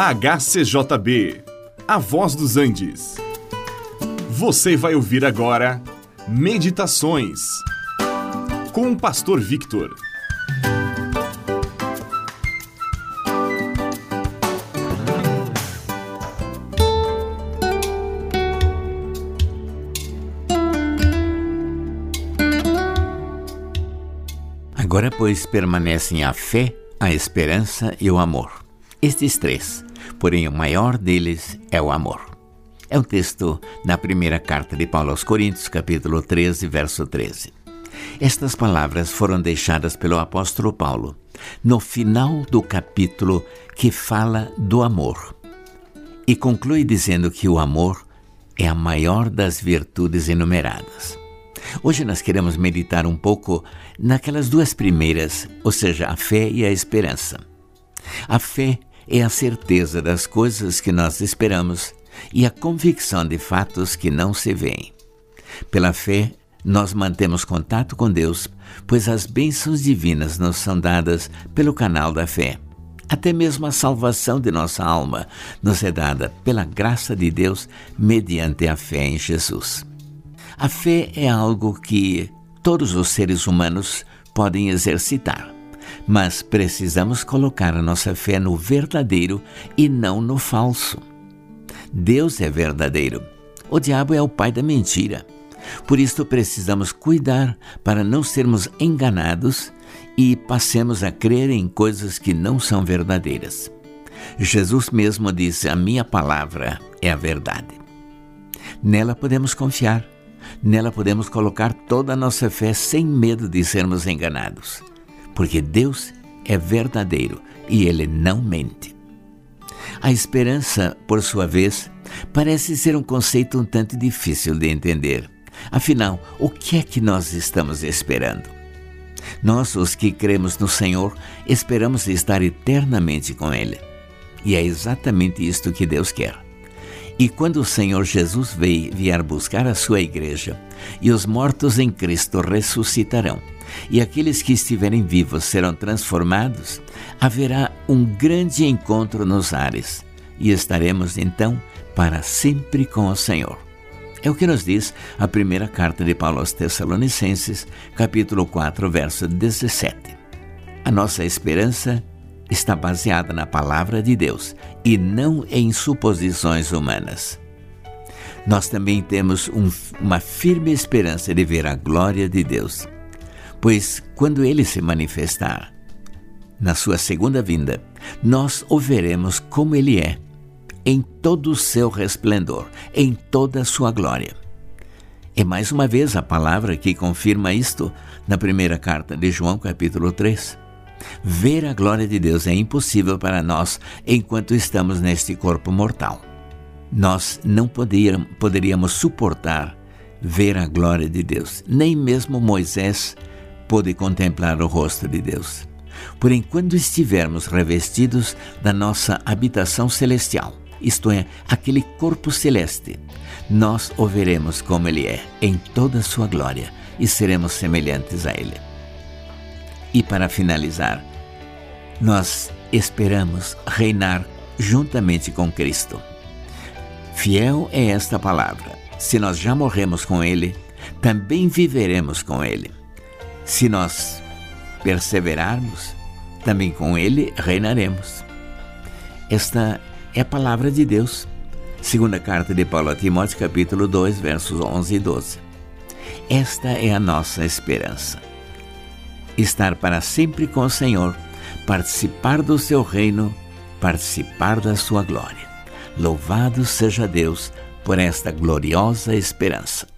HCJB, A Voz dos Andes. Você vai ouvir agora Meditações com o Pastor Victor. Agora, pois, permanecem a fé, a esperança e o amor. Estes três, porém o maior deles é o amor. É um texto na primeira carta de Paulo aos Coríntios, capítulo 13, verso 13. Estas palavras foram deixadas pelo apóstolo Paulo no final do capítulo que fala do amor. E conclui dizendo que o amor é a maior das virtudes enumeradas. Hoje nós queremos meditar um pouco naquelas duas primeiras, ou seja, a fé e a esperança. A fé é a certeza das coisas que nós esperamos e a convicção de fatos que não se veem. Pela fé, nós mantemos contato com Deus, pois as bênçãos divinas nos são dadas pelo canal da fé. Até mesmo a salvação de nossa alma nos é dada pela graça de Deus mediante a fé em Jesus. A fé é algo que todos os seres humanos podem exercitar, mas precisamos colocar a nossa fé no verdadeiro e não no falso. Deus é verdadeiro, o diabo é o pai da mentira. Por isso precisamos cuidar para não sermos enganados e passemos a crer em coisas que não são verdadeiras. Jesus mesmo disse: A minha palavra é a verdade. Nela podemos confiar Nela podemos colocar toda a nossa fé sem medo de sermos enganados, porque Deus é verdadeiro e Ele não mente. A esperança, por sua vez, parece ser um conceito um tanto difícil de entender. Afinal, o que é que nós estamos esperando? Nós, os que cremos no Senhor, esperamos estar eternamente com Ele. E é exatamente isto que Deus quer. E quando o Senhor Jesus vier buscar a sua igreja, e os mortos em Cristo ressuscitarão, e aqueles que estiverem vivos serão transformados, haverá um grande encontro nos ares, e estaremos então para sempre com o Senhor. É o que nos diz a primeira carta de Paulo aos Tessalonicenses, capítulo 4, verso 17. A nossa esperança está baseada na palavra de Deus e não em suposições humanas. Nós também temos um, uma firme esperança de ver a glória de Deus, pois quando Ele se manifestar, na sua segunda vinda, nós o veremos como Ele é, em todo o seu resplendor, em toda a sua glória. E mais uma vez a palavra que confirma isto na primeira carta de João, capítulo 3. Ver a glória de Deus é impossível para nós enquanto estamos neste corpo mortal. Nós não poderíamos suportar ver a glória de Deus. Nem mesmo Moisés pôde contemplar o rosto de Deus. Porém, quando estivermos revestidos da nossa habitação celestial, isto é, aquele corpo celeste, nós o veremos como ele é, em toda a sua glória, e seremos semelhantes a ele. E para finalizar, nós esperamos reinar juntamente com Cristo. Fiel é esta palavra. Se nós já morremos com Ele, também viveremos com Ele. Se nós perseverarmos, também com Ele reinaremos. Esta é a palavra de Deus. Segunda carta de Paulo a Timóteo, capítulo 2, versos 11 e 12. Esta é a nossa esperança estar para sempre com o Senhor, participar do seu reino, participar da sua glória. Louvado seja Deus por esta gloriosa esperança.